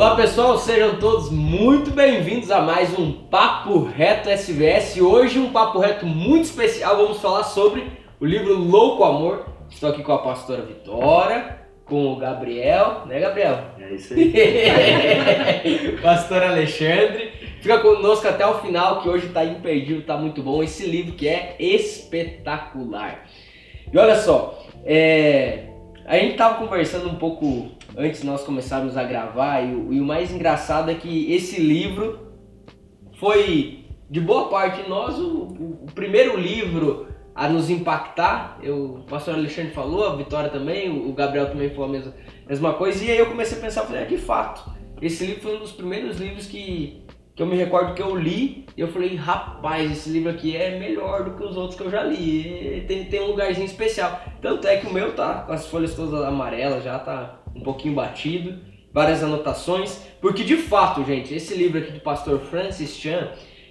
Olá pessoal, sejam todos muito bem-vindos a mais um Papo Reto SVS. Hoje um Papo Reto muito especial, vamos falar sobre o livro Louco Amor. Estou aqui com a pastora Vitória, com o Gabriel, né Gabriel? É isso aí. Pastor Alexandre. Fica conosco até o final que hoje está imperdível, está muito bom. Esse livro que é espetacular. E olha só, é, a gente estava conversando um pouco antes nós começarmos a gravar, e e o mais engraçado é que esse livro foi, de boa parte de nós, o, o, o primeiro livro a nos impactar. Eu, o pastor Alexandre falou, a Vitória também, o Gabriel também falou a mesma, mesma coisa, e aí eu comecei a pensar, falei, é, de fato, esse livro foi um dos primeiros livros que, que eu me recordo que eu li, e eu falei, rapaz, esse livro aqui é melhor do que os outros que eu já li, tem, tem um lugarzinho especial. Tanto é que o meu tá com as folhas todas amarelas, já tá um pouquinho batido, várias anotações, porque de fato, gente, esse livro aqui do pastor Francis Chan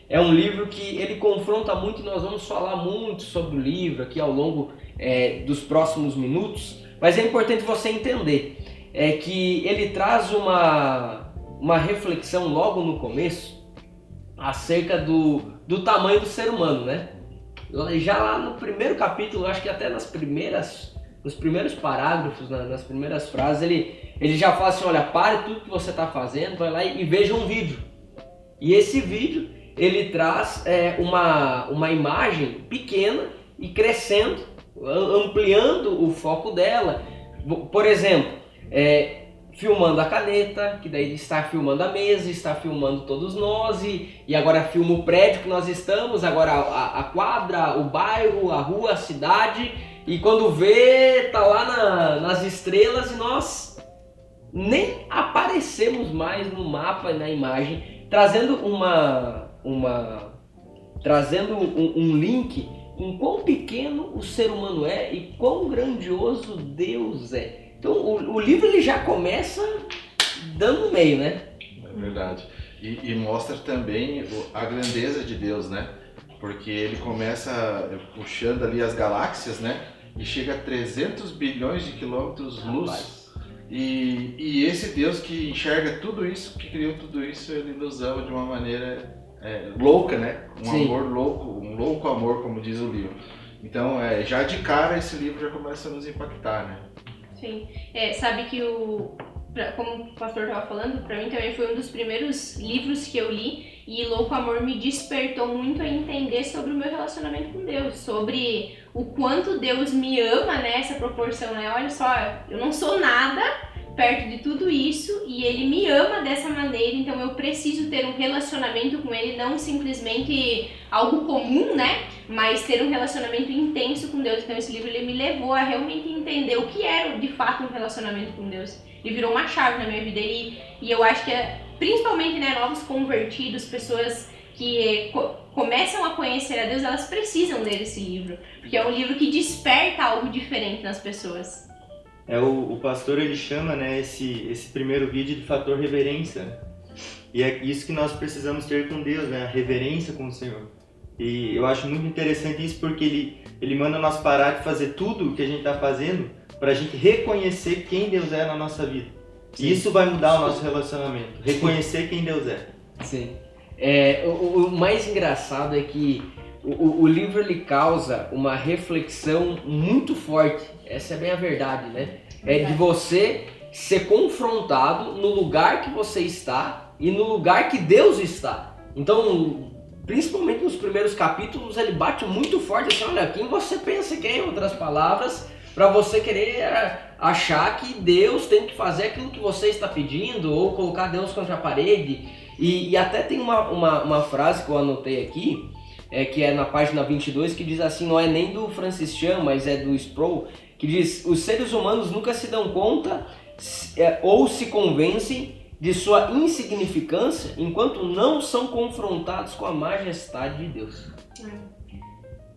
é um livro que ele confronta muito, nós vamos falar muito sobre o livro aqui ao longo é, dos próximos minutos, mas é importante você entender é que ele traz uma, uma reflexão logo no começo acerca do, do tamanho do ser humano, né? Já lá no primeiro capítulo, acho que até nas primeiras nos primeiros parágrafos, nas primeiras frases, ele, ele já fala assim, olha, pare tudo que você está fazendo, vai lá e, e, veja um vídeo. E esse vídeo, ele traz é, uma, uma imagem pequena e crescendo, ampliando o foco dela. Por exemplo, é, filmando a caneta, que daí está filmando a mesa, está filmando todos nós, e, e agora filma o prédio que nós estamos, agora a, a quadra, o bairro, a rua, a cidade, e quando vê, tá lá na, nas estrelas e nós nem aparecemos mais no mapa, na imagem, trazendo uma, uma trazendo um, um link em quão pequeno o ser humano é e quão grandioso Deus é. Então o, o livro ele já começa dando meio, né? É verdade. E, e mostra também a grandeza de Deus, né? Porque ele começa puxando ali as galáxias, né? E chega a 300 bilhões de quilômetros luz. E, e esse Deus que enxerga tudo isso, que criou tudo isso, ele nos ama de uma maneira é, louca, né? Um Sim. amor louco, um louco amor, como diz o livro. Então, é, já de cara, esse livro já começa a nos impactar, né? Sim. É, sabe que o, como o pastor estava falando, para mim também foi um dos primeiros livros que eu li e Louco Amor me despertou muito a entender sobre o meu relacionamento com Deus, sobre o quanto Deus me ama, né? Essa proporção, né? Olha só, eu não sou nada perto de tudo isso e ele me ama dessa maneira, então eu preciso ter um relacionamento com ele, não simplesmente algo comum, né? Mas ter um relacionamento intenso com Deus. Então esse livro ele me levou a realmente entender o que era de fato um relacionamento com Deus. Ele virou uma chave na minha vida e, e eu acho que é, principalmente né, novos convertidos, pessoas que co começam a conhecer a Deus, elas precisam ler esse livro, porque é um livro que desperta algo diferente nas pessoas. É o, o pastor ele chama né, esse, esse primeiro vídeo de fator reverência. E é isso que nós precisamos ter com Deus, né? A reverência com o Senhor. E eu acho muito interessante isso porque ele, ele manda nós parar de fazer tudo o que a gente está fazendo para a gente reconhecer quem Deus é na nossa vida. Sim. E isso vai mudar o nosso relacionamento. Reconhecer quem Deus é. Sim. É, o, o, mais engraçado é que o, o, livro ele causa uma reflexão muito forte. Essa é bem a verdade, né? É de você ser confrontado no lugar que você está e no lugar que Deus está. Então, principalmente nos primeiros capítulos, ele bate muito forte assim, olha, quem você pensa que é, em outras palavras, para você querer achar que Deus tem que fazer aquilo que você está pedindo ou colocar Deus contra a parede. E, e até tem uma, uma, uma, frase que eu anotei aqui, é, que é na página 22, que diz assim, não é nem do Francis Chan, mas é do Sproul, que diz, os seres humanos nunca se dão conta é, ou se convencem de sua insignificância enquanto não são confrontados com a majestade de Deus. É.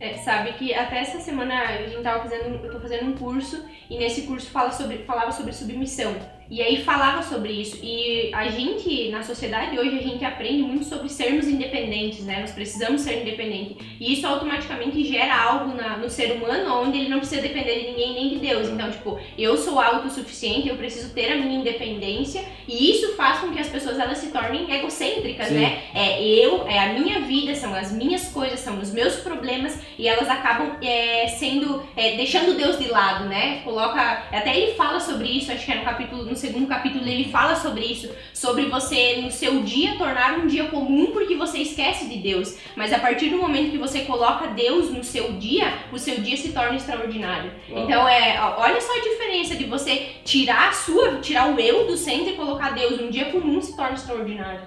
É, sabe que até essa semana a gente tava fazendo, eu tô fazendo um curso e nesse curso fala sobre, falava sobre submissão. E aí falava sobre isso. E a gente, na sociedade hoje, a gente aprende muito sobre sermos independentes, né? Nós precisamos ser independentes. E isso automaticamente gera algo na, no ser humano onde ele não precisa depender de ninguém nem de Deus. Então, tipo, eu sou autossuficiente, eu preciso ter a minha independência. E isso faz com que as pessoas elas se tornem egocêntricas, Sim. né? É eu, é a minha vida, são as minhas coisas, são os meus problemas. E elas acabam é, sendo, é, deixando Deus de lado, né? Coloca, até ele fala sobre isso, acho que é no capítulo, segundo capítulo ele fala sobre isso, sobre você no seu dia tornar um dia comum porque você esquece de Deus. Mas a partir do momento que você coloca Deus no seu dia, o seu dia se torna extraordinário. Uau. Então é, olha só a diferença de você tirar a sua, tirar o eu do centro e colocar Deus. Um dia comum se torna extraordinário.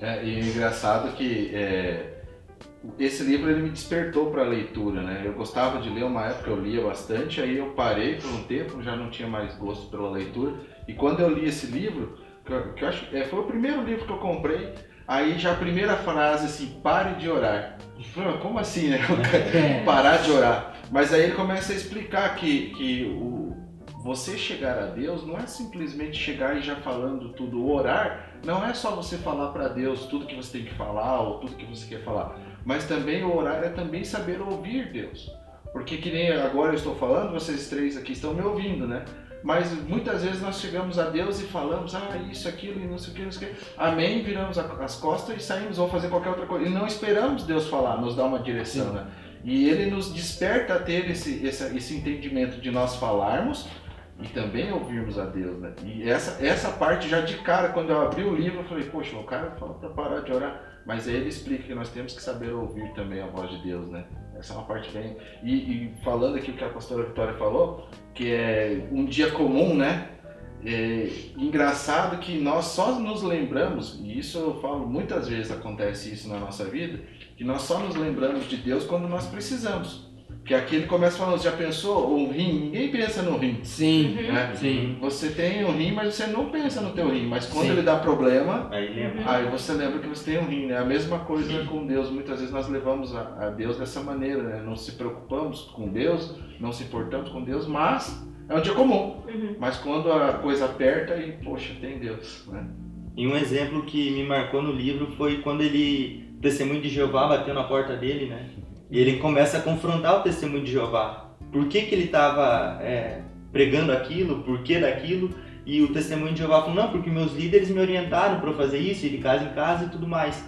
É, e é engraçado que é, esse livro ele me despertou para a leitura, né? Eu gostava de ler, uma época eu lia bastante, aí eu parei por um tempo, já não tinha mais gosto pela leitura. E quando eu li esse livro, que eu, acho, é, foi o primeiro livro que eu comprei, aí já a primeira frase assim, pare de orar. Eu falei, "Mas como assim, né? É. parar de orar. Mas aí ele começa a explicar que, que o, você chegar a Deus não é simplesmente chegar e já falando tudo. O orar não é só você falar para Deus tudo que você tem que falar ou tudo que você quer falar. Mas também o orar é também saber ouvir Deus. Porque que nem agora eu estou falando, vocês três aqui estão me ouvindo, né? Mas muitas vezes nós chegamos a Deus e falamos, ah, isso, aquilo, e não sei o que, não sei o que. Amém, viramos as costas e saímos, vamos fazer qualquer outra coisa. E não esperamos Deus falar, nos dar uma direção, né? E ele nos desperta a ter esse, esse, esse entendimento de nós falarmos e também ouvirmos a Deus, né? E essa, essa parte já de cara, quando eu abri o livro, eu falei, poxa, o cara fala pra parar de orar. Mas aí ele explica que nós temos que saber ouvir também a voz de Deus, né? Essa é uma parte bem. E, e falando aqui o que a pastora Vitória falou, que é um dia comum, né? É engraçado que nós só nos lembramos, e isso eu falo muitas vezes acontece isso na nossa vida, que nós só nos lembramos de Deus quando nós precisamos. Que aqui ele começa falando, já pensou um rim? Ninguém pensa no rim. Sim. Né? sim. Você tem um rim, mas você não pensa no teu rim. Mas quando Sim. ele dá problema, Aí lembra. Aí você lembra que você tem um rim, né? A mesma coisa com Deus. Muitas vezes nós levamos a, a Deus dessa maneira, né? Não se preocupamos com Deus, não se importamos com Deus, mas é um dia comum. Uhum. Mas quando a coisa aperta, e poxa, tem Deus, né? E um exemplo que me marcou no livro foi quando ele, o testemunho de Jeová bateu na porta dele, né? E ele começa a confrontar o testemunho de Jeová. Por que, que ele estava pregando aquilo, por que daquilo? E o testemunho de Jeová falou, não, porque meus líderes me orientaram para fazer isso, ir de casa em casa e tudo mais.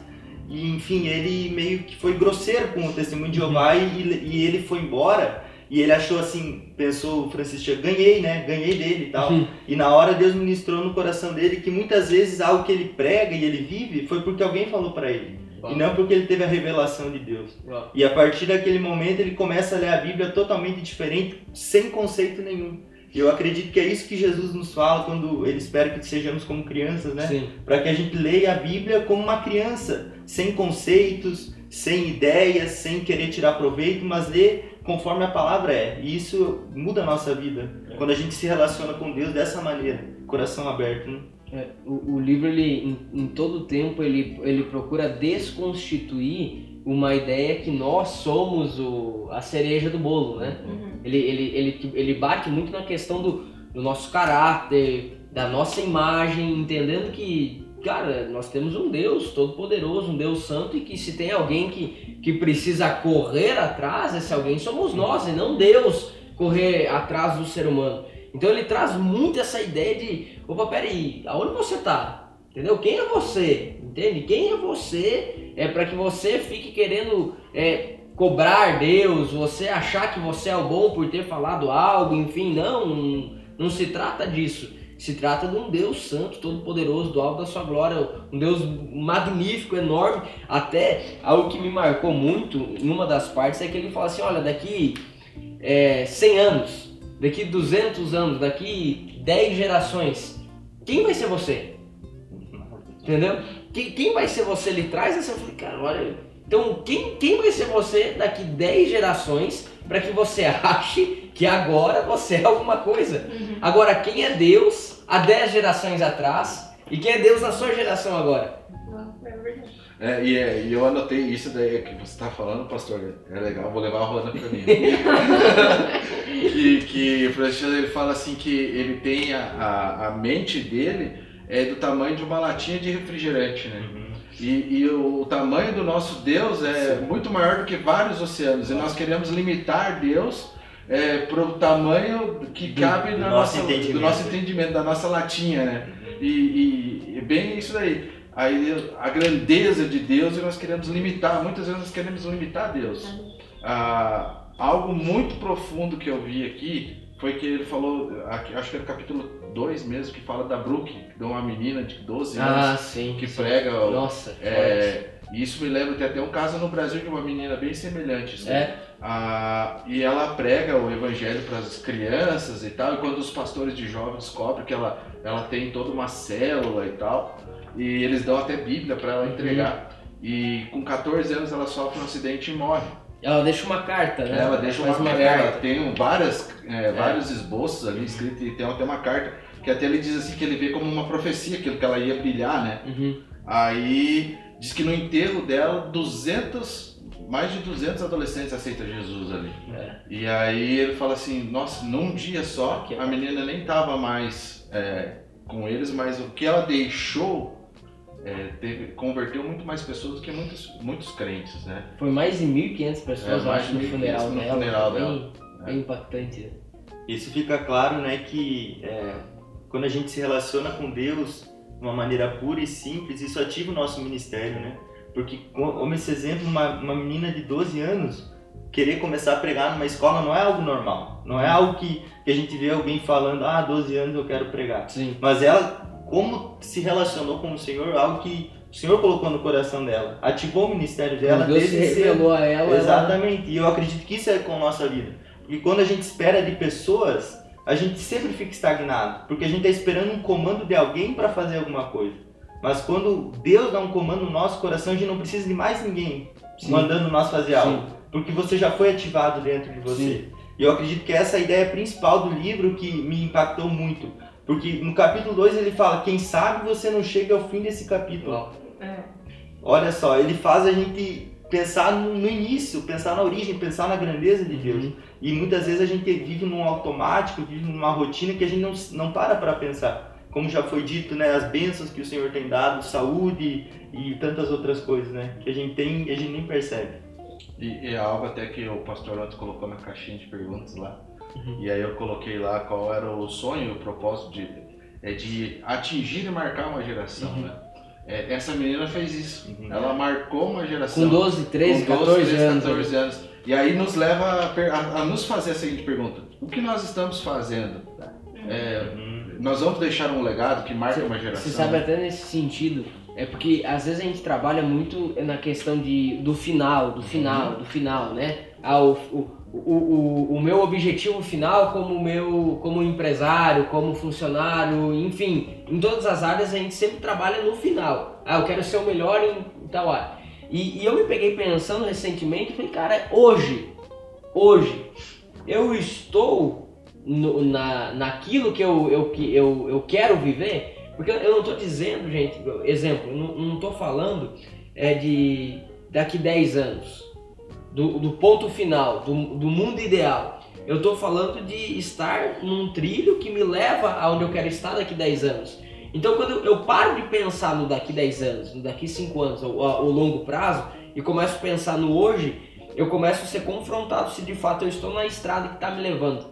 E enfim, ele meio que foi grosseiro com o testemunho de Jeová e, e ele foi embora. E ele achou assim, pensou o Francisco, ganhei, né? Ganhei dele e tal. E na hora Deus ministrou no coração dele que muitas vezes algo que ele prega e ele vive foi porque alguém falou para ele. E não porque ele teve a revelação de Deus. Uau. E a partir daquele momento ele começa a ler a Bíblia totalmente diferente, sem conceito nenhum. E eu acredito que é isso que Jesus nos fala quando ele espera que sejamos como crianças, né? Para que a gente leia a Bíblia como uma criança, sem conceitos, sem ideias, sem querer tirar proveito, mas ler conforme a palavra é. E isso muda a nossa vida. Quando a gente se relaciona com Deus dessa maneira, coração aberto, né? É, o, o livro, ele, em, em todo tempo, ele, ele procura desconstituir uma ideia que nós somos o, a cereja do bolo, né? Uhum. Ele, ele, ele, ele bate muito na questão do, do nosso caráter, da nossa imagem, entendendo que, cara, nós temos um Deus todo-poderoso, um Deus santo, e que se tem alguém que, que precisa correr atrás, esse alguém somos nós, e não Deus correr atrás do ser humano. Então ele traz muito essa ideia de, opa, peraí, aonde você tá? Entendeu? Quem é você? Entende? Quem é você? É para que você fique querendo é, cobrar Deus, você achar que você é o bom por ter falado algo, enfim, não, não, não se trata disso. Se trata de um Deus santo, todo-poderoso, do alto da sua glória, um Deus magnífico, enorme. Até algo que me marcou muito em uma das partes é que ele fala assim: olha, daqui é, 100 anos, daqui 200 anos, daqui 10 gerações, quem vai ser você? Entendeu? Quem, quem vai ser você? Ele traz essa. Eu falei, cara, olha. Então, quem, quem vai ser você daqui 10 gerações para que você ache que agora você é alguma coisa? Uhum. Agora, quem é Deus há 10 gerações atrás e quem é Deus na sua geração agora? Uau, é verdade. É, e, é, e eu anotei isso daí que você está falando, pastor. É legal, vou levar a Rona para mim. que, que o professor ele fala assim que ele tem a, a, a, mente dele é do tamanho de uma latinha de refrigerante, né? Uhum. E, e o, o, tamanho do nosso Deus é Sim. muito maior do que vários oceanos. E nós queremos limitar Deus é, para o tamanho que cabe do, no nosso, do nosso entendimento, da nossa latinha, né? Uhum. E, e, e bem isso daí aí a grandeza de Deus e nós queremos limitar, muitas vezes nós queremos limitar Deus. Ah, algo muito profundo que eu vi aqui foi que ele falou, acho que é no capítulo 2 mesmo, que fala da Brooke, de uma menina de 12 anos ah, sim, que sim. prega. Nossa, é, isso me lembra, tem até um caso no Brasil de uma menina bem semelhante. Assim. É. Ah, e ela prega o evangelho para as crianças e tal, e quando os pastores de jovens descobrem que ela, ela tem toda uma célula e tal, e eles dão até Bíblia para ela entregar. Uhum. E com 14 anos ela sofre um acidente e morre. Ela deixa uma carta, né? Ela deixa uma, uma carta. Ela tem várias, é, é. vários esboços ali escritos e tem até uma carta que até ele diz assim que ele vê como uma profecia aquilo que ela ia brilhar, né? Uhum. Aí diz que no enterro dela 200 mais de 200 adolescentes aceitam Jesus ali. É. E aí ele fala assim, nossa, num dia só, a menina nem tava mais é, com eles, mas o que ela deixou é, teve, converteu muito mais pessoas do que muitos, muitos crentes, né? Foi mais de 1.500 pessoas, é, eu acho, no funeral no dela. Funeral bem, dela. bem impactante. Né? Isso fica claro, né, que é, quando a gente se relaciona com Deus de uma maneira pura e simples, isso ativa o nosso ministério, né? Porque, como esse exemplo, uma, uma menina de 12 anos querer começar a pregar numa escola não é algo normal. Não é algo que, que a gente vê alguém falando, ah, 12 anos eu quero pregar. Sim. Mas ela como se relacionou com o Senhor, algo que o Senhor colocou no coração dela, ativou o ministério dela. Deus se revelou a ela. Exatamente. Ela... E eu acredito que isso é com a nossa vida. Porque quando a gente espera de pessoas, a gente sempre fica estagnado, porque a gente está esperando um comando de alguém para fazer alguma coisa. Mas quando Deus dá um comando no nosso coração, a gente não precisa de mais ninguém Sim. mandando nós fazer algo, Sim. porque você já foi ativado dentro de você. Sim. E eu acredito que essa é a ideia principal do livro que me impactou muito porque no capítulo 2 ele fala: quem sabe você não chega ao fim desse capítulo. É. Olha só, ele faz a gente pensar no, no, início, pensar na origem, pensar na grandeza de Deus. Uhum. E muitas vezes a gente vive num automático, vive numa rotina que a gente não, não para para pensar. Como já foi dito, né, as bênçãos que o Senhor tem dado, saúde e tantas outras coisas, né, que a gente tem e a gente nem percebe. E, e é algo até que o pastor antes colocou na caixinha de perguntas lá, Uhum. E aí eu coloquei lá qual era o sonho, o propósito de, é de atingir e marcar uma geração, uhum. né? É, essa menina fez isso. Uhum. Ela marcou uma geração. Com 12, 13, com 12, 14, 13, anos. 14 anos. E aí nos leva a, a, a, nos fazer a seguinte pergunta: o que nós estamos fazendo? É, uhum. nós vamos deixar um legado que marque uma geração? Você sabe, até nesse sentido, é porque às vezes a gente trabalha muito na questão de, do final, do final, uhum. do final, né? Ah, o, o o, o, o meu objetivo final como meu como empresário, como funcionário, enfim, em todas as áreas a gente sempre trabalha no final. Ah, eu quero ser o melhor em, tal área. E, e eu me peguei pensando recentemente falei, cara, hoje, hoje, eu estou no, na, naquilo que eu, eu, que eu, eu quero viver, porque eu não estou dizendo, gente, exemplo, não estou falando é de daqui 10 anos do, do ponto final, do, do mundo ideal. Eu estou falando de estar num trilho que me leva aonde eu quero estar daqui 10 anos. Então, quando eu paro de pensar no daqui 10 anos, no daqui 5 anos, o, o longo prazo, e começo a pensar no hoje, eu começo a ser confrontado se de fato eu estou na estrada que está me levando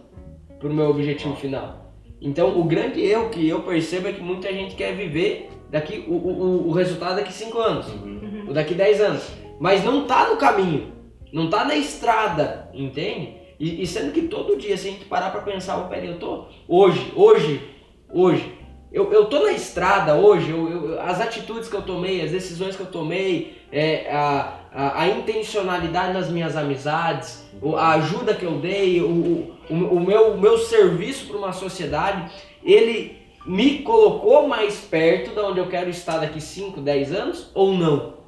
para o meu objetivo final. Então, o grande erro que eu percebo é que muita gente quer viver daqui o, o, o resultado daqui 5 anos, uhum. o daqui 10 anos, mas não está no caminho. Não tá na estrada, entende? E, e sendo que todo dia, se a gente parar para pensar, oh, peraí, eu tô hoje, hoje, hoje, eu, eu tô na estrada hoje, eu, eu, as atitudes que eu tomei, as decisões que eu tomei, é, a, a, a, intencionalidade nas minhas amizades, a ajuda que eu dei, o, o, o meu, o meu serviço para uma sociedade, ele me colocou mais perto de onde eu quero estar daqui 5, 10 anos ou não?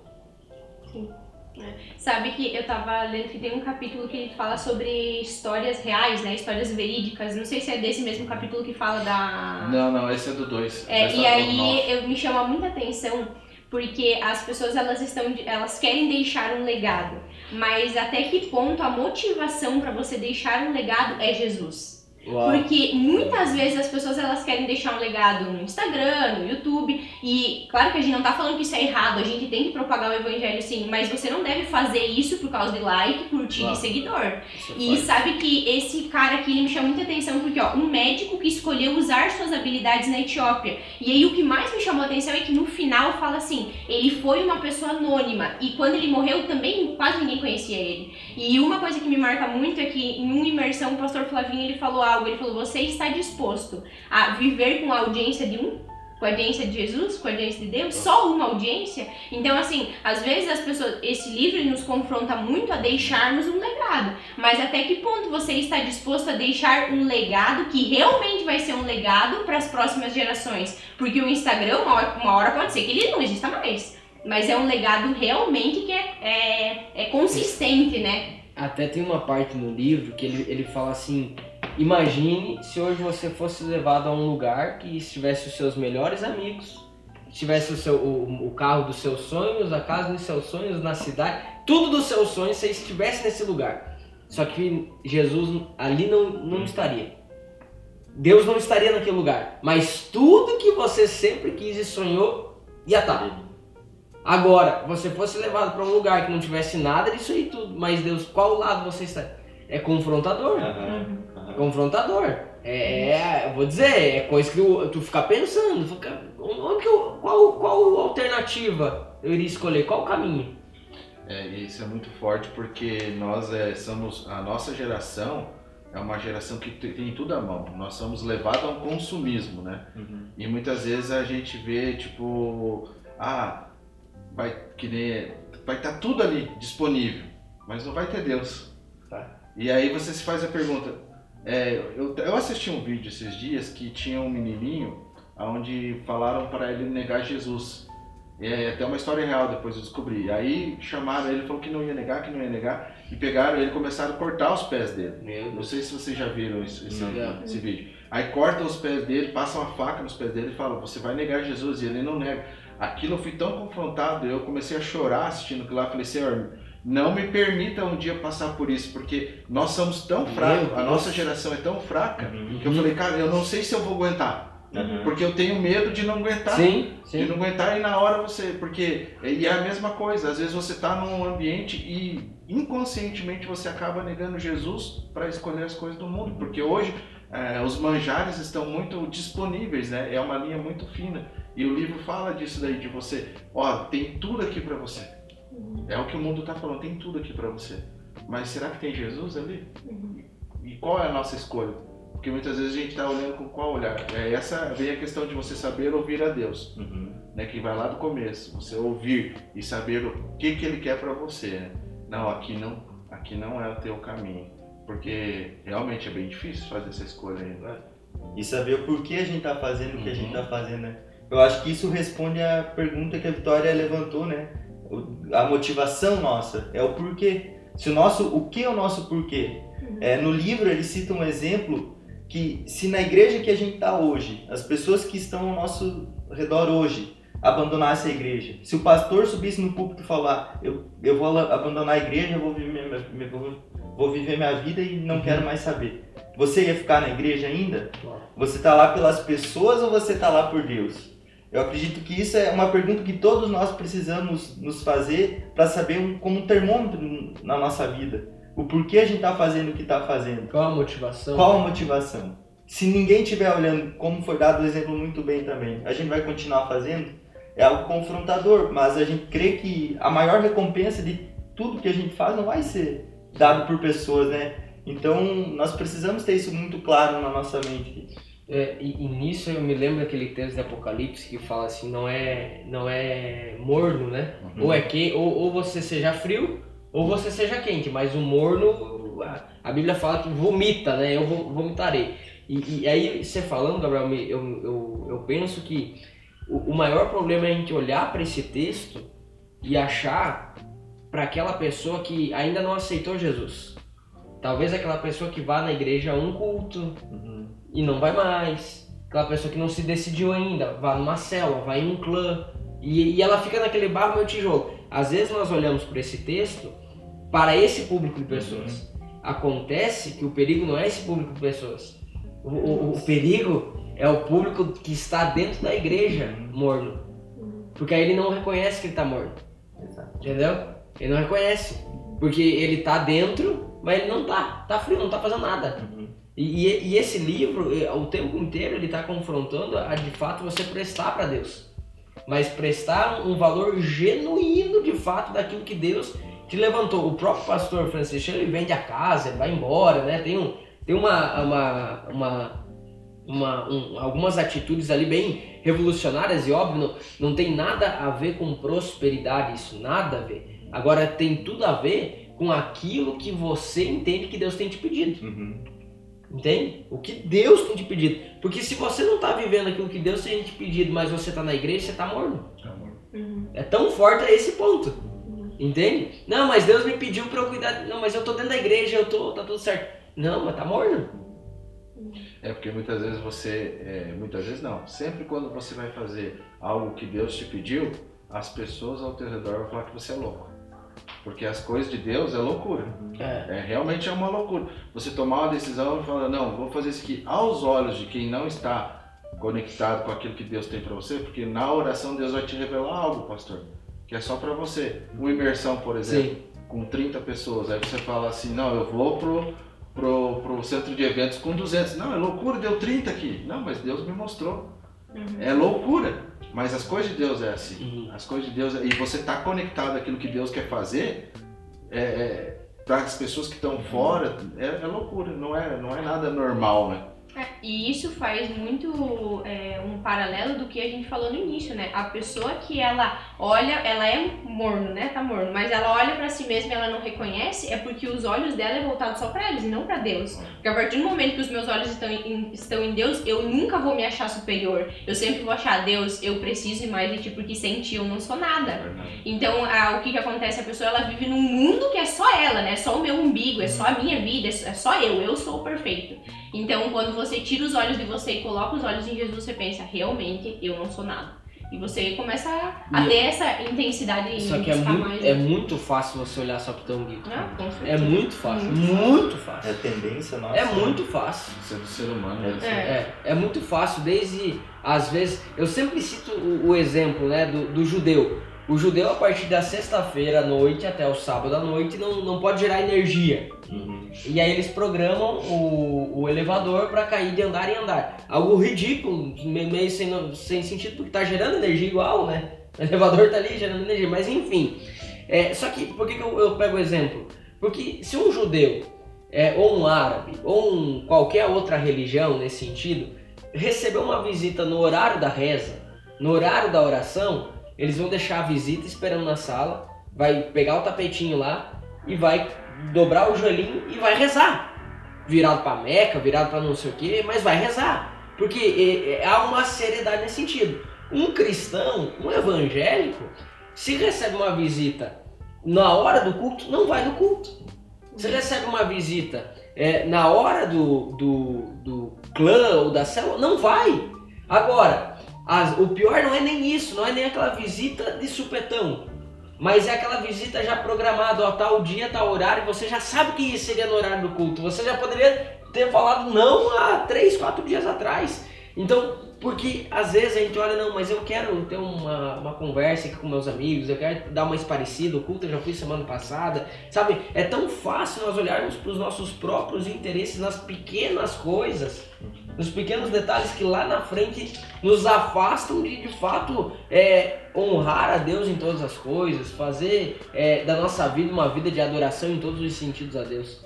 Sabe que eu tava lendo que tem um capítulo que fala sobre histórias reais, né? Histórias verídicas. Não sei se é desse mesmo capítulo que fala da. Não, não, esse é do 2. É, e aí eu, me chama muita atenção porque as pessoas elas estão elas querem deixar um legado, mas até que ponto a motivação para você deixar um legado é Jesus? Uau. Porque muitas vezes as pessoas elas querem deixar um legado no Instagram, no YouTube, e claro que a gente não tá falando que isso é errado, a gente tem que propagar o evangelho sim, mas você não deve fazer isso por causa de like, curtir Claro. e seguidor. Isso é E sabe que esse cara aqui ele me chama muita atenção porque, ó, um médico que escolheu usar suas habilidades na Etiópia. E aí o que mais me chamou a atenção é que no final fala assim: ele foi uma pessoa anônima e quando ele morreu também quase ninguém conhecia ele. E uma coisa que me marca muito é que em uma imersão o pastor Flavinho ele falou algo, ele falou: "Você está disposto a viver com a audiência de um com a audiência de Jesus, com a audiência de Deus, só uma audiência. Então, assim, às vezes as pessoas, esse livro nos confronta muito a deixarmos um legado. Mas até que ponto você está disposto a deixar um legado que realmente vai ser um legado para as próximas gerações? Porque o Instagram, uma hora, uma hora pode ser que ele não exista mais. Mas é um legado realmente que é, é, é consistente, né? Até tem uma parte no livro que ele, ele fala assim: imagine se hoje você fosse levado a um lugar que estivesse os seus melhores amigos, tivesse o, seu, o, o carro dos seus sonhos, a casa dos seus sonhos, na cidade, tudo dos seus sonhos, você estivesse nesse lugar. Só que Jesus ali não, não estaria. Deus não estaria naquele lugar. Mas tudo que você sempre quis e sonhou ia estar. Agora, você fosse levado para um lugar que não tivesse nada disso aí tudo, mas Deus, qual lado você está? É confrontador. Aham, aham. Confrontador. É, é, eu vou dizer, é coisa que tu, tu fica pensando. Fica, onde que eu, qual, qual alternativa eu iria escolher? Qual o caminho? É, isso é muito forte porque nós é, somos, a nossa geração é uma geração que te- tem tudo à mão. Nós somos levados a um consumismo, né? Uhum. E muitas vezes a gente vê, tipo, ah, vai que nem, vai estar tudo ali disponível, mas não vai ter Deus. E aí você se faz a pergunta, é, eu, eu assisti um vídeo esses dias que tinha um menininho onde falaram para ele negar Jesus. É até uma história real, depois eu descobri. Aí chamaram ele, falou que não ia negar, que não ia negar, e pegaram ele e começaram a cortar os pés dele. Não sei se vocês já viram esse, esse, esse vídeo. Aí cortam os pés dele, passam a faca nos pés dele e falam, você vai negar Jesus, e ele não nega. Aquilo eu fui tão confrontado, eu comecei a chorar assistindo aquilo lá, falei, Senhor, não me permita um dia passar por isso, porque nós somos tão fracos, a nossa geração é tão fraca, Uhum. que eu falei, cara, eu não sei se eu vou aguentar, Aham. porque eu tenho medo de não aguentar. Sim, De sim. não aguentar e na hora você. Porque. E é a mesma coisa, às vezes você está num ambiente e inconscientemente você acaba negando Jesus para escolher as coisas do mundo. Porque hoje eh, os manjares estão muito disponíveis, né? É uma linha muito fina. E o livro fala disso daí, de você, ó, tem tudo aqui para você. É o que o mundo está falando, tem tudo aqui para você. Mas será que tem Jesus ali? E qual é a nossa escolha? Porque muitas vezes a gente está olhando com qual olhar. É, essa vem a questão de você saber ouvir a Deus Uhum. né, que vai lá do começo, você ouvir e saber o que, que ele quer para você. Né? Não, aqui não, aqui não é o teu caminho, porque realmente é bem difícil fazer essa escolha ainda. E saber o porquê a gente tá fazendo o que a gente Uhum. tá fazendo, né? Eu acho que isso responde à pergunta que a Vitória levantou, né? A motivação nossa é o porquê. Se o nosso, o que é o nosso porquê? É, no livro ele cita um exemplo que se na igreja que a gente está hoje, as pessoas que estão ao nosso redor hoje abandonassem a igreja, se o pastor subisse no púlpito e falar, eu, eu vou abandonar a igreja, eu vou viver minha, minha- vou, vou viver minha vida e não quero mais saber. Você ia ficar na igreja ainda? Você está lá pelas pessoas ou você está lá por Deus? Eu acredito que isso é uma pergunta que todos nós precisamos nos fazer para saber um, como um termômetro na nossa vida. O porquê a gente está fazendo o que está fazendo. Qual a motivação? Qual a motivação? Se ninguém estiver olhando, como foi dado o exemplo muito bem também, a gente vai continuar fazendo? É algo confrontador, mas a gente crê que a maior recompensa de tudo que a gente faz não vai ser dado por pessoas, né? Então, nós precisamos ter isso muito claro na nossa mente. É, e, e nisso eu me lembro daquele texto de Apocalipse que fala assim, não é, não é morno, né? Uhum. Ou é que, ou, ou você seja frio, ou você seja quente, mas o morno, a, a Bíblia fala que vomita, né? Eu vo- vomitarei. E, e aí você falando, Gabriel, eu, eu, eu penso que o, o maior problema é a gente olhar para esse texto e achar para aquela pessoa que ainda não aceitou Jesus. Talvez aquela pessoa que vá na igreja a um culto, e não vai mais. Aquela pessoa que não se decidiu ainda, vá numa célula, vai em um clã. E, e ela fica naquele barro meu tijolo. Às vezes nós olhamos para esse texto para esse público de pessoas. Acontece que o perigo não é esse público de pessoas. O, o- o perigo é o público que está dentro da igreja morno. Porque aí ele não reconhece que ele está morno. Exato. Entendeu? Ele não reconhece. Porque ele tá dentro, mas ele não tá. Tá frio, não tá fazendo nada. Uhum. E, e- esse livro, eh, o tempo inteiro, ele tá confrontando a de fato você prestar para Deus. Mas prestar um valor genuíno de fato daquilo que Deus te levantou. O próprio pastor Francisco, ele vende a casa, ele vai embora, né? Tem, um, tem uma, uma, uma, uma- um- algumas atitudes ali bem revolucionárias e óbvio, não, não tem nada a ver com prosperidade, isso, nada a ver. Agora tem tudo a ver com aquilo que você entende que Deus tem te pedido. Uhum. Entende? O que Deus tem te pedido. Porque se você não está vivendo aquilo que Deus tem te pedido, mas você está na igreja, você está morno. Uhum. É tão forte a esse ponto. Entende? Não, mas Deus me pediu para eu cuidar. Não, mas eu tô dentro da igreja, eu tô, tá tudo certo. Não, mas tá morno. É porque muitas vezes você, é, muitas vezes não, sempre quando você vai fazer algo que Deus te pediu, as pessoas ao teu redor vão falar que você é louco. Porque as coisas de Deus é loucura. É. É, realmente é uma loucura. Você tomar uma decisão e falar, não, vou fazer isso aqui aos olhos de quem não está conectado com aquilo que Deus tem para você, porque na oração Deus vai te revelar algo, pastor, que é só para você. Uma imersão, por exemplo, Sim. com 30 pessoas, aí você fala assim, não, eu vou pro, pro, pro centro de eventos com 200. Não, é loucura, deu 30 aqui. Não, mas Deus me mostrou. Uhum. É loucura. Mas as coisas de Deus é assim. Uhum. As coisas de Deus e você está conectado àquilo que Deus quer fazer é, para as pessoas que estão fora é, é loucura. Não é, não é nada normal, né? É, e isso faz muito é, um paralelo do que a gente falou no início, né? A pessoa que ela olha, ela é morno, né? Tá morno, mas ela olha pra si mesma e ela não reconhece, é porque os olhos dela é voltado só pra eles e não pra Deus. Porque a partir do momento que os meus olhos estão em, estão em Deus, eu nunca vou me achar superior. Eu sempre vou achar, Deus, eu preciso mais de ti, porque sem ti eu não sou nada. Então, a- o que que acontece? A pessoa ela vive num mundo que é só ela, né? É só o meu umbigo, é só a minha vida, é só eu, eu sou o perfeito. Então, quando você tira os olhos de você e coloca os olhos em Jesus, você pensa, realmente, eu não sou nada. E você começa a E- ter essa intensidade Só em que é muito, mais. é muito fácil você olhar só pro teu umbigo. Ah, É muito fácil, Muito muito É fácil. a tendência nossa. É muito fácil. Sendo ser humano. É. né? É. É, é muito fácil, desde às vezes. Eu sempre cito o, o exemplo né, do, do judeu. O judeu, a partir da sexta-feira à noite até o sábado à noite, não, não pode gerar energia. Uhum. E aí eles programam o, o elevador para cair de andar em andar. Algo ridículo, me- meio sem, sem sentido, porque tá gerando energia igual, né? O elevador tá ali gerando energia, mas enfim. É, só que, por que, que eu, eu pego o exemplo? Porque se um judeu, é, ou um árabe, ou um, qualquer outra religião nesse sentido, receber uma visita no horário da reza, no horário da oração, eles vão deixar a visita esperando na sala, vai pegar o tapetinho lá e vai dobrar o joelhinho e vai rezar. Virado pra Meca, virado pra não sei o que, mas vai rezar. Porque é, é, há uma seriedade nesse sentido. Um cristão, um evangélico, se recebe uma visita na hora do culto, não vai no culto. Se recebe uma visita é, na hora do, do, do clã ou da célula, não vai. Agora, as- o pior não é nem isso, não é nem aquela visita de supetão. Mas é aquela visita já programada, ó, tal dia, tal horário, você já sabe que seria no horário do culto. Você já poderia ter falado não há três, quatro dias atrás. Então, porque às vezes a gente olha, não, mas eu quero ter uma, uma conversa aqui com meus amigos, eu quero dar uma esparecida, o culto eu já fui semana passada, sabe? É tão fácil nós olharmos para os nossos próprios interesses nas pequenas coisas, nos pequenos detalhes que lá na frente nos afastam de, de fato, é, honrar a Deus em todas as coisas, fazer é, da nossa vida uma vida de adoração em todos os sentidos a Deus.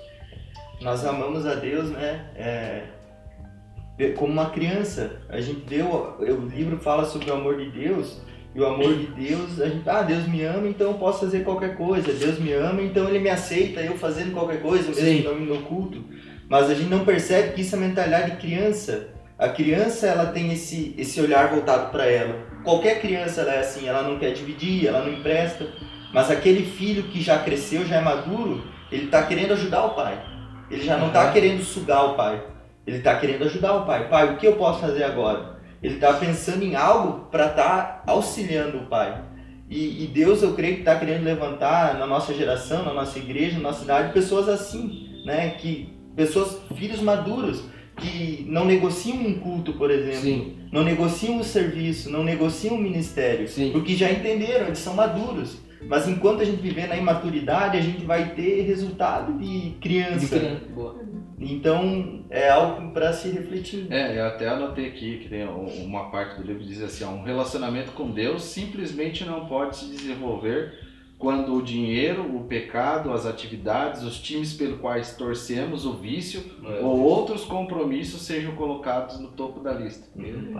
Nós amamos a Deus, né? é, como uma criança. A gente vê, o, o livro fala sobre o amor de Deus, e o amor de Deus, a gente, ah, Deus me ama, então eu posso fazer qualquer coisa. Deus me ama, então ele me aceita, eu fazendo qualquer coisa, mesmo Sim. não indo no culto. Mas a gente não percebe que isso é mentalidade de criança. A criança, ela tem esse, esse olhar voltado para ela. Qualquer criança, ela é assim, ela não quer dividir, ela não empresta. Mas aquele filho que já cresceu, já é maduro, ele tá querendo ajudar o pai. Ele já não tá Aham. querendo sugar o pai. Ele tá querendo ajudar o pai. Pai, o que eu posso fazer agora? ele está pensando em algo para estar tá auxiliando o pai. E, e, Deus, eu creio que está querendo levantar na nossa geração, na nossa igreja, na nossa cidade, pessoas assim, né? Que pessoas, filhos maduros, que não negociam um culto, por exemplo, Sim. não negociam o um serviço, não negociam o um ministério, Sim. porque já entenderam, eles são maduros. Mas enquanto a gente viver na imaturidade, a gente vai ter resultado de criança. De criança. Boa. Então é algo para se refletir. É, eu até anotei aqui que tem uma parte do livro que diz assim: um relacionamento com Deus simplesmente não pode se desenvolver quando o dinheiro, o pecado, as atividades, os times pelos quais torcemos, o vício é. ou outros compromissos sejam colocados no topo da lista.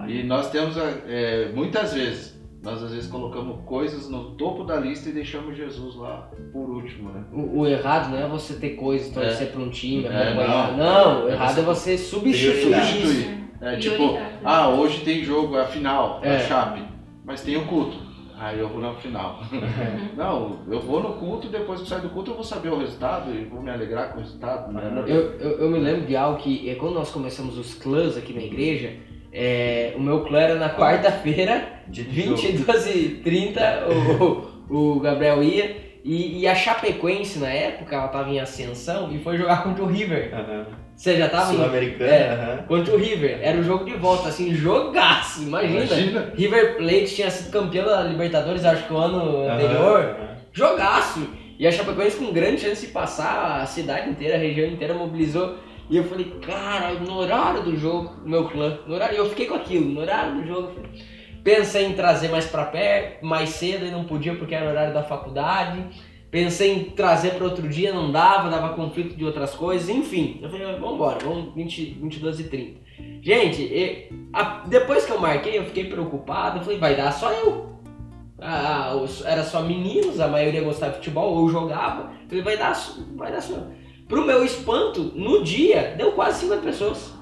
E nós temos é, muitas vezes nós às vezes colocamos coisas no topo da lista e deixamos Jesus lá por último, né? O, o errado não é você ter coisas, torcer é. para um time, é, não, não, o errado é você substituir. substituir. É tipo, ah, hoje tem jogo, é a final, é. a Chape, mas tem o culto. Aí eu vou na final. não, eu vou no culto e depois que sair do culto eu vou saber o resultado e vou me alegrar com o resultado. Né? Eu, eu, eu me lembro de algo que, é, quando nós começamos os clãs aqui na igreja, é, o meu clã era na quarta-feira, 22 e 30 o, o Gabriel ia. E, e, a Chapecoense, na época, ela tava em ascensão e foi jogar contra o River. Uhum. Você já tava Sul-Americano, é, uhum. Contra o River. Era o jogo de volta, assim, jogaço. Imagina. imagina. River Plate tinha sido campeão da Libertadores, acho que o ano anterior. Jogaço. E a Chapecoense com grande chance de passar, a cidade inteira, a região inteira mobilizou. E eu falei, cara, no horário do jogo, meu clã, no horário, eu fiquei com aquilo, no horário do jogo, pensei em trazer mais para perto, mais cedo e não podia porque era o horário da faculdade. Pensei em trazer para outro dia, não dava, dava conflito de outras coisas, enfim. Eu falei, vamos embora, vamos 20, 22 e 30. Gente, depois que eu marquei, eu fiquei preocupado, eu falei, vai dar só eu. Ah, era só meninos, a maioria gostava de futebol ou jogava. Eu falei, vai dar, vai dar só eu. Pro meu espanto, no dia, deu quase 50 pessoas.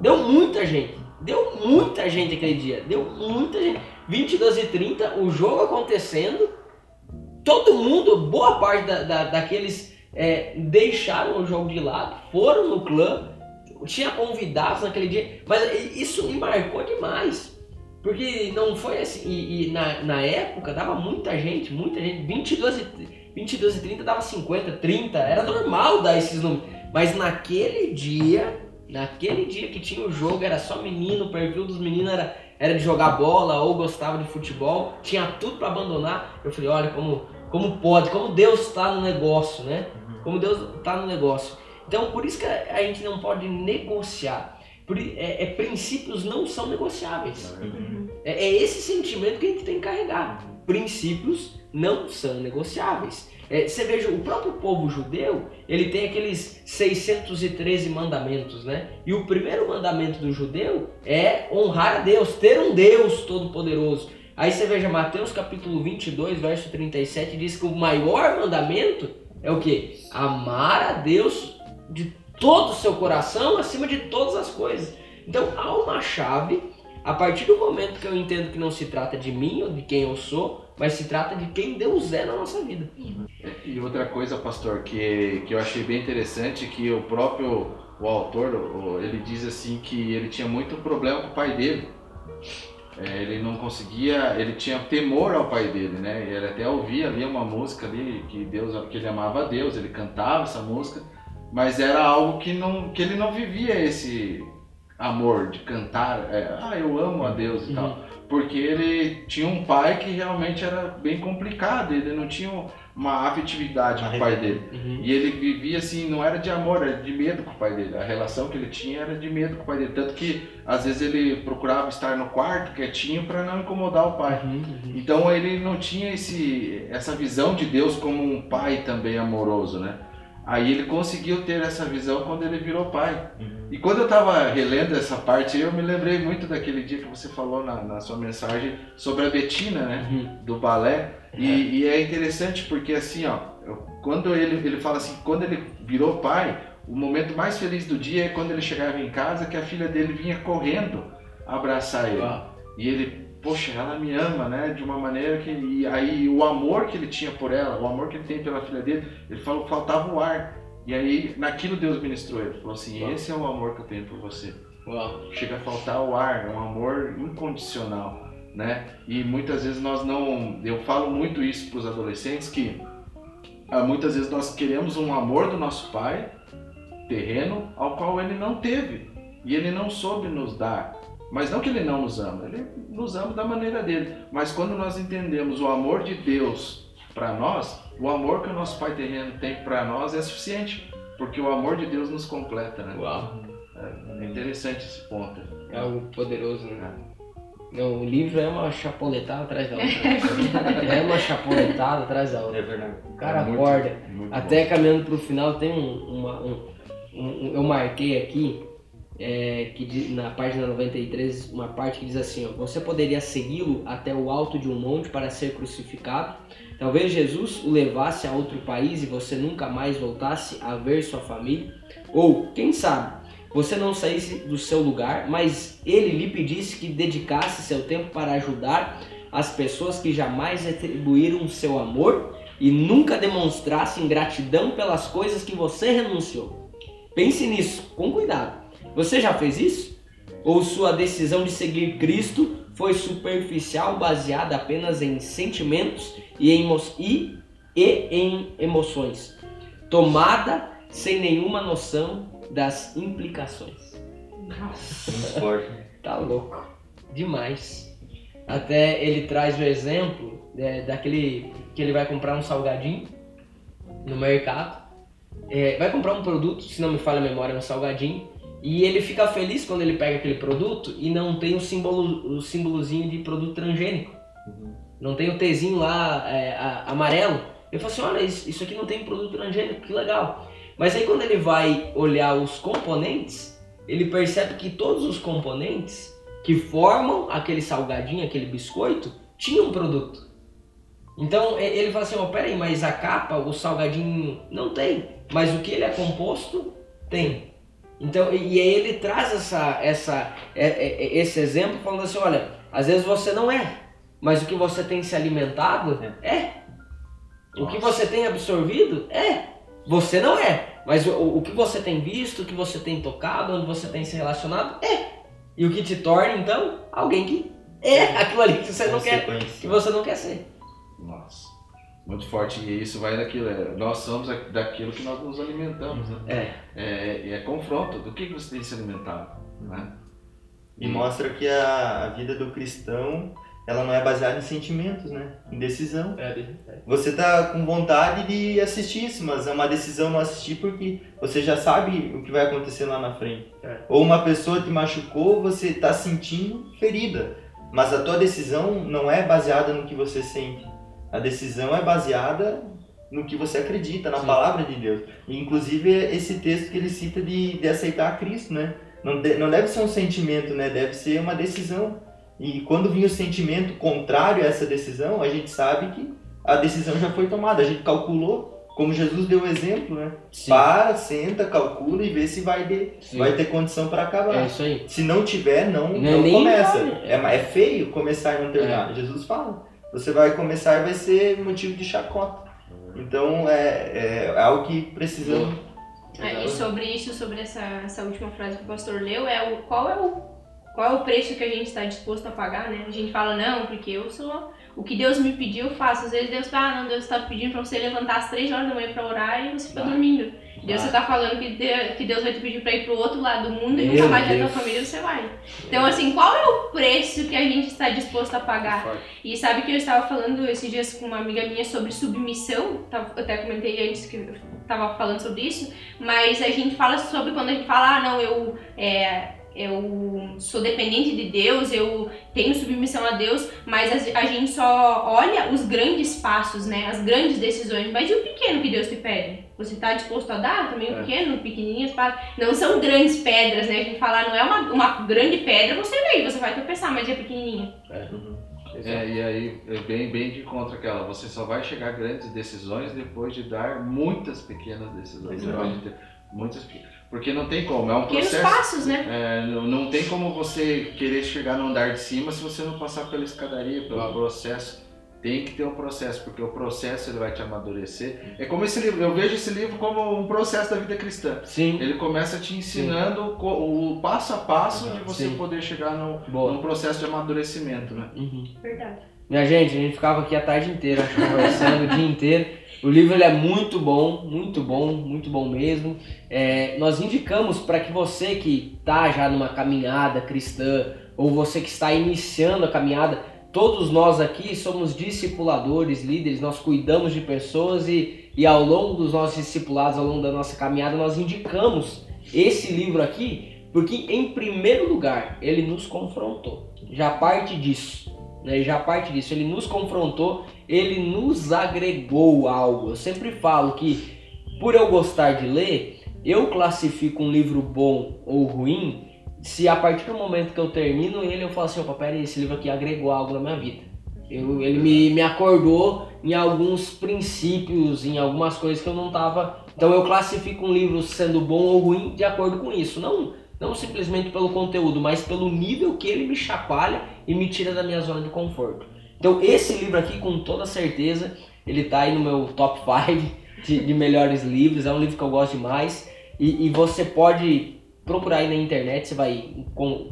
Deu muita gente. Deu muita gente aquele dia. Deu muita gente. 22 e 30, o jogo acontecendo. Todo mundo, boa parte da, da daqueles é, deixaram o jogo de lado, foram no clã. Tinha convidados naquele dia. Mas isso me marcou demais. Porque não foi assim. E, e na, na época dava muita gente, muita gente. 22 e 22 e 30 dava 50, 30, era normal dar esses números. Mas naquele dia, naquele dia que tinha o jogo, era só menino, o perfil dos meninos era, era de jogar bola ou gostava de futebol, tinha tudo para abandonar. Eu falei, olha como, como pode, como Deus está no negócio, né? Como Deus está no negócio. Então, por isso que a gente não pode negociar. Por, é, é, princípios não são negociáveis. É, é esse sentimento que a gente tem que carregar. Princípios não são negociáveis. É, você veja, o próprio povo judeu, ele tem aqueles 613 mandamentos, né? E o primeiro mandamento do judeu é honrar a Deus, ter um Deus todo-poderoso. Aí você veja, Mateus capítulo 22, verso 37, diz que o maior mandamento é o que? Amar a Deus de todo o seu coração, acima de todas as coisas. Então há uma chave, a partir do momento que eu entendo que não se trata de mim ou de quem eu sou, mas se trata de quem Deus é na nossa vida. E outra coisa, pastor, que, que eu achei bem interessante, que o próprio o autor, ele diz assim que ele tinha muito problema com o pai dele. É, ele não conseguia, ele tinha temor ao pai dele, né? Ele até ouvia ali uma música ali que Deus, que ele amava a Deus, ele cantava essa música, mas era algo que não, que ele não vivia esse amor de cantar, é, ah, eu amo a Deus e uhum. tal porque ele tinha um pai que realmente era bem complicado, ele não tinha uma afetividade com o pai dele. Uhum. E ele vivia assim, não era de amor, era de medo com o pai dele. A relação que ele tinha era de medo com o pai dele. Tanto que às vezes ele procurava estar no quarto quietinho para não incomodar o pai. Uhum, uhum. Então ele não tinha esse, essa visão de Deus como um pai também amoroso, né? Aí ele conseguiu ter essa visão quando ele virou pai. Uhum. E quando eu estava relendo essa parte, eu me lembrei muito daquele dia que você falou na, na sua mensagem sobre a Betina, né? Uhum. Do balé. E, é. e, é interessante porque assim, ó, quando ele, ele fala assim, quando ele virou pai, o momento mais feliz do dia é quando ele chegava em casa que a filha dele vinha correndo abraçar ele. E ele poxa, ela me ama, né? De uma maneira que. E aí o amor que ele tinha por ela, o amor que ele tem pela filha dele, ele falou que faltava o ar. E aí naquilo Deus ministrou ele. Falou assim: esse é o amor que eu tenho por você. Uau. Chega a faltar o ar, um amor incondicional, né? E muitas vezes nós não, eu falo muito isso para os adolescentes que ah, muitas vezes nós queremos um amor do nosso pai terreno ao qual ele não teve e ele não soube nos dar. Mas não que ele não nos ama, ele nos ama da maneira dele. Mas quando nós entendemos o amor de Deus para nós, o amor que o nosso pai terreno tem para nós é suficiente, porque o amor de Deus nos completa, né? Uau. É interessante esse ponto. É algo poderoso, né? Não, o livro é uma chapoletada atrás da outra. é uma chapoletada atrás da outra. É verdade. O cara É muito- acorda. muito Até bom. caminhando pro final tem um, uma- um- um- eu marquei aqui é, que di- na página 93 uma parte que diz assim, ó, você poderia segui-lo até o alto de um monte para ser crucificado. Talvez Jesus o levasse a outro país e você nunca mais voltasse a ver sua família. Ou, quem sabe, você não saísse do seu lugar, mas ele lhe pedisse que dedicasse seu tempo para ajudar as pessoas que jamais retribuíram seu amor e nunca demonstrassem gratidão pelas coisas que você renunciou. Pense nisso, com cuidado. Você já fez isso? Ou sua decisão de seguir Cristo foi superficial, baseada apenas em sentimentos e emo- e, e em emoções, tomada sem nenhuma noção das implicações? Forte. Tá louco. Demais. Até ele traz o exemplo é, daquele que ele vai comprar um salgadinho no mercado. É, vai comprar um produto, se não me falha a memória, é um salgadinho. E ele fica feliz quando ele pega aquele produto e não tem o, símbolo, o símbolozinho de produto transgênico. Não tem o Tzinho lá é, a- amarelo. Ele fala assim, olha, isso, isso aqui não tem produto transgênico, que legal. Mas aí quando ele vai olhar os componentes, ele percebe que todos os componentes que formam aquele salgadinho, aquele biscoito, tinham um produto. Então ele fala assim, ó, peraí, mas a capa, o salgadinho não tem. Mas o que ele é composto, tem. Então, e aí ele traz essa, essa, é- é- é- esse exemplo falando assim, olha, às vezes você não é, mas o que você tem se alimentado é. O que você tem absorvido é. Você não é, mas o, o que você tem visto, o que você tem tocado, onde você tem se relacionado é. E o que te torna, então, alguém que é aquilo ali que você não quer, que você não quer ser. Nossa, muito forte. E isso vai daquilo. é, nós somos daquilo que nós nos alimentamos. Né? É. É, é confronto. Do que você tem se alimentado? Né? E mostra que a, a vida do cristão, ela não é baseada em sentimentos, né? Em decisão. Você tá com vontade de assistir isso, mas é uma decisão não assistir porque você já sabe o que vai acontecer lá na frente. É. Ou uma pessoa te machucou, você tá sentindo ferida. Mas a tua decisão não é baseada no que você sente. A decisão é baseada no que você acredita, na Sim. palavra de Deus. E, inclusive esse texto que ele cita de, de aceitar Cristo, né? Não, de- não deve ser um sentimento, né? Deve ser uma decisão. E quando vinha o sentimento contrário a essa decisão, a gente sabe que a decisão já foi tomada. A gente calculou, como Jesus deu o exemplo, né? Sim. Para, senta, calcula e vê se vai, de, Sim. vai ter condição para acabar. É isso aí. Se não tiver, não, Não, não nem começa. É, é feio começar e não terminar. Jesus fala. Você vai começar e vai ser motivo de chacota. Então é, é algo que precisamos. É, e sobre isso, sobre essa, essa última frase que o pastor leu, é o qual é o qual é o preço que a gente está disposto a pagar, né? A gente fala, não, porque eu sou. O que Deus me pediu, eu faço. Às vezes Deus fala, ah, não, Deus está pedindo para você levantar às três horas da manhã para orar e você fica Ah. dormindo. Deus Ah. está falando que Deus, que Deus vai te pedir para ir pro outro lado do mundo e nunca mais ver tua família você vai. Então, assim, qual é o preço que a gente está disposto a pagar? E sabe que eu estava falando esses dias com uma amiga minha sobre submissão, tava- eu até comentei antes que eu estava falando sobre isso, mas a gente fala sobre quando a gente fala, ah, não, eu, é, eu sou dependente de Deus, eu tenho submissão a Deus, mas a, a gente só olha os grandes passos, né, as grandes decisões, mas e o pequeno que Deus te pede? Você está disposto a dar também o É. pequeno, pequenininhas passos? Não são grandes pedras, né, a gente fala, não é uma, uma grande pedra, você veio, você vai tropeçar, mas é pequenininha. É, e aí, é bem, bem de contra aquela, você só vai chegar a grandes decisões depois de dar muitas pequenas decisões. Exato. Depois de ter muitas pe- Porque não tem como, é um Pequenos processo. passos, né? É, não, não tem como você querer chegar no andar de cima se você não passar pela escadaria, pelo Claro. processo. tem que ter um processo, porque o processo ele vai te amadurecer. É como esse livro, eu vejo esse livro como um processo da vida cristã. Sim. Ele começa te ensinando co- o passo a passo de você Sim. poder chegar no, Boa. num processo de amadurecimento, né? Uhum. Verdade. Minha gente, a gente ficava aqui a tarde inteira conversando, o dia inteiro. O livro ele é muito bom, muito bom, muito bom mesmo. É, nós indicamos para que você que está já numa caminhada cristã ou você que está iniciando a caminhada, todos nós aqui somos discipuladores, líderes, nós cuidamos de pessoas e, e ao longo dos nossos discipulados, ao longo da nossa caminhada, nós indicamos esse livro aqui porque, em primeiro lugar, ele nos confrontou. Já parte disso né, já parte disso, ele nos confrontou, ele nos agregou algo. Eu sempre falo que, por eu gostar de ler, eu classifico um livro bom ou ruim se a partir do momento que eu termino ele, eu falo assim: opa, peraí, esse livro aqui agregou algo na minha vida. Eu, ele me, me acordou em alguns princípios, em algumas coisas que eu não estava. Então eu classifico um livro sendo bom ou ruim de acordo com isso. Não, não simplesmente pelo conteúdo, mas pelo nível que ele me chacoalha e me tira da minha zona de conforto. Então esse livro aqui, com toda certeza, ele tá aí no meu top 5 de, de melhores livros. É um livro que eu gosto demais. E, e você pode procurar aí na internet, você vai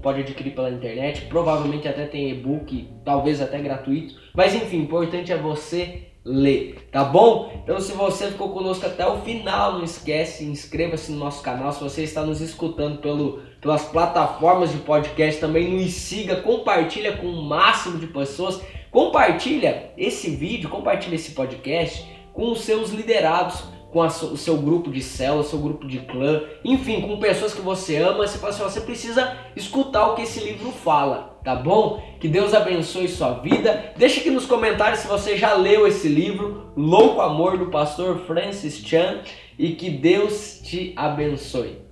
pode adquirir pela internet. Provavelmente até tem e-book, talvez até gratuito. Mas enfim, o importante é você ler, tá bom? Então se você ficou conosco até o final, não esquece, inscreva-se no nosso canal. Se você está nos escutando pelo, pelas plataformas de podcast, também nos siga, compartilha com o máximo de pessoas. Compartilha esse vídeo, compartilha esse podcast com os seus liderados, com a o seu grupo de célula, seu grupo de clã, enfim, com pessoas que você ama. Você fala assim, ó, você precisa escutar o que esse livro fala, tá bom? Que Deus abençoe sua vida. Deixa aqui nos comentários se você já leu esse livro, Louco Amor, do pastor Francis Chan, e que Deus te abençoe.